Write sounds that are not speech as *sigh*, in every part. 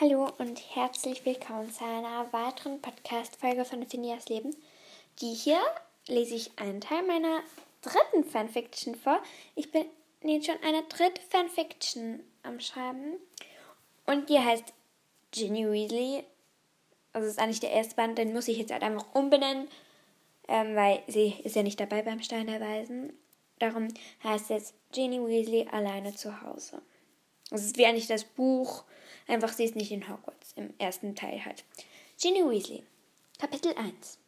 Hallo und herzlich willkommen zu einer weiteren Podcast-Folge von Phineas Leben. Die hier lese ich einen Teil meiner dritten Fanfiction vor. Ich bin jetzt schon eine dritte Fanfiction am Schreiben. Und die heißt Ginny Weasley. Also ist eigentlich der erste Band, den muss ich jetzt halt einfach umbenennen, ähm, weil sie ist ja nicht dabei beim Stein der Weisen. Darum heißt es Ginny Weasley alleine zu Hause. Es ist wie eigentlich das Buch, einfach sie ist nicht in Hogwarts, im ersten Teil halt. Ginny Weasley, Kapitel 1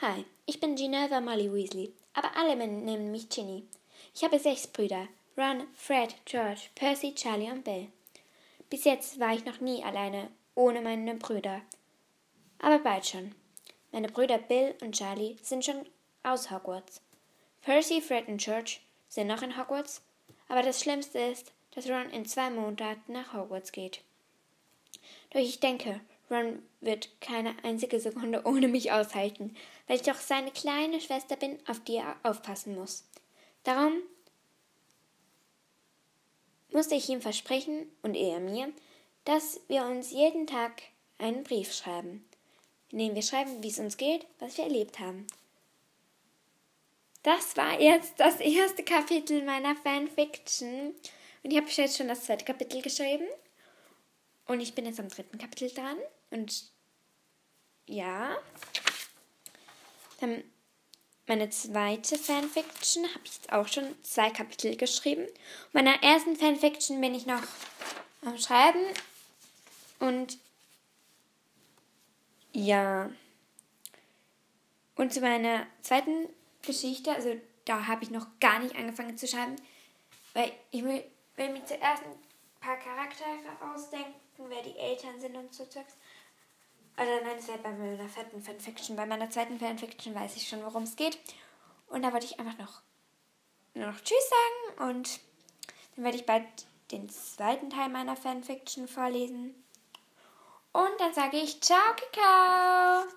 Hi, ich bin Ginevra Molly Weasley, aber alle nennen mich Ginny. Ich habe sechs Brüder, Ron, Fred, George, Percy, Charlie und Bill. Bis jetzt war ich noch nie alleine, ohne meine Brüder. Aber bald schon. Meine Brüder Bill und Charlie sind schon aus Hogwarts. Percy, Fred und George sind noch in Hogwarts, aber das Schlimmste ist, dass Ron in zwei Monaten nach Hogwarts geht. Doch ich denke, Ron wird keine einzige Sekunde *laughs* ohne mich aushalten, weil ich doch seine kleine Schwester bin, auf die er aufpassen muss. Darum musste ich ihm versprechen, und er mir, dass wir uns jeden Tag einen Brief schreiben, in dem wir schreiben, wie es uns geht, was wir erlebt haben. Das war jetzt das erste Kapitel meiner Fanfiction. Und ich habe jetzt schon das zweite Kapitel geschrieben. Und ich bin jetzt am dritten Kapitel dran. Und ja. Dann meine zweite Fanfiction habe ich jetzt auch schon zwei Kapitel geschrieben. Meiner ersten Fanfiction bin ich noch am Schreiben. Und ja. Und zu meiner zweiten Geschichte, also da habe ich noch gar nicht angefangen zu schreiben, weil ich will will mir zuerst ein paar Charaktere ausdenken, wer die Eltern sind und so Zeugs. Also nein, das wäre bei meiner vierten Fanfiction. Bei meiner zweiten Fanfiction weiß ich schon, worum es geht. Und da wollte ich einfach noch, nur noch Tschüss sagen und dann werde ich bald den zweiten Teil meiner Fanfiction vorlesen. Und dann sage ich Ciao, Kakao!